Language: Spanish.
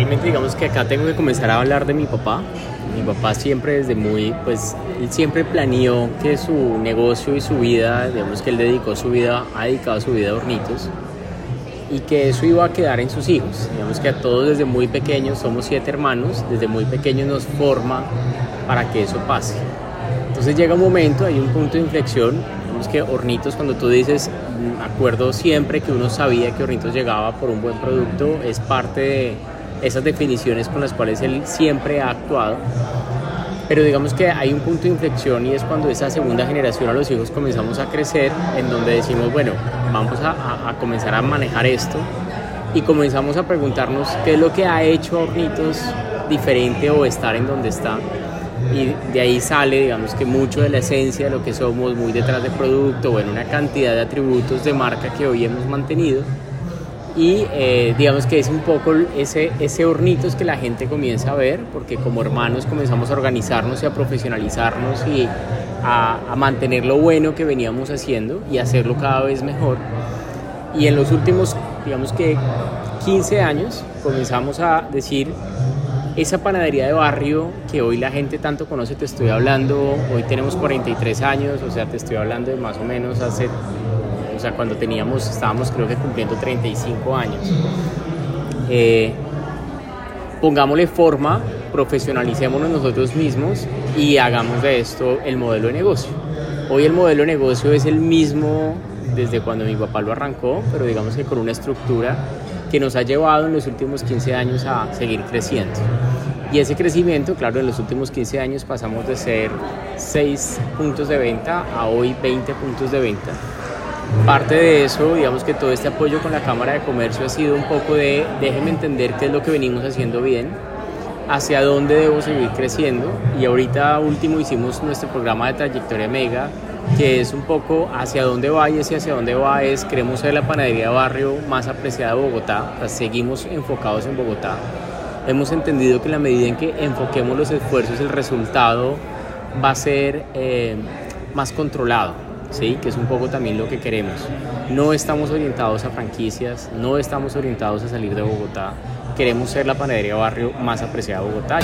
realmente digamos que acá tengo que comenzar a hablar de mi papá. Mi papá siempre desde muy, pues, él siempre planeó que su negocio y su vida, digamos que él dedicó su vida, ha dedicado su vida a hornitos y que eso iba a quedar en sus hijos. Digamos que a todos desde muy pequeños, somos siete hermanos, desde muy pequeños nos forma para que eso pase. Entonces llega un momento, hay un punto de inflexión, digamos que Hornitos, cuando tú dices, mm, acuerdo siempre que uno sabía que Hornitos llegaba por un buen producto, es parte de esas definiciones con las cuales él siempre ha actuado. Pero digamos que hay un punto de inflexión y es cuando esa segunda generación a los hijos comenzamos a crecer, en donde decimos, bueno, vamos a, comenzar a manejar esto y comenzamos a preguntarnos qué es lo que ha hecho Hornitos diferente o estar en donde está. Y de ahí sale, digamos que mucho de la esencia de lo que somos, muy detrás de producto, bueno, una cantidad de atributos de marca que hoy hemos mantenido y eh, digamos que es un poco ese, ese hornitos que la gente comienza a ver, porque como hermanos comenzamos a organizarnos y a profesionalizarnos y a, a, mantener lo bueno que veníamos haciendo y hacerlo cada vez mejor. Y en los últimos, digamos que 15 años, comenzamos a decir, esa panadería de barrio que hoy la gente tanto conoce, te estoy hablando, hoy tenemos 43 años, o sea, te estoy hablando de más o menos hace o sea, cuando teníamos, estábamos creo que cumpliendo 35 años. Eh, pongámosle forma, profesionalicémonos nosotros mismos y hagamos de esto el modelo de negocio. Hoy el modelo de negocio es el mismo desde cuando mi papá lo arrancó, pero digamos que con una estructura que nos ha llevado en los últimos 15 años a seguir creciendo. Y ese crecimiento, claro, en los últimos 15 años pasamos de ser 6 puntos de venta a hoy 20 puntos de venta Parte de eso, digamos que todo este apoyo con la Cámara de Comercio ha sido un poco de déjeme entender qué es lo que venimos haciendo bien, hacia dónde debo seguir creciendo y ahorita último hicimos nuestro programa de trayectoria mega que es un poco hacia dónde va y hacia dónde va es queremos ser la panadería de barrio más apreciada de Bogotá, seguimos enfocados en Bogotá. Hemos entendido que en la medida en que enfoquemos los esfuerzos el resultado va a ser eh, más controlado ¿sí? que es un poco también lo que queremos. No estamos orientados a franquicias, no estamos orientados a salir de Bogotá, queremos ser la panadería barrio más apreciada de Bogotá.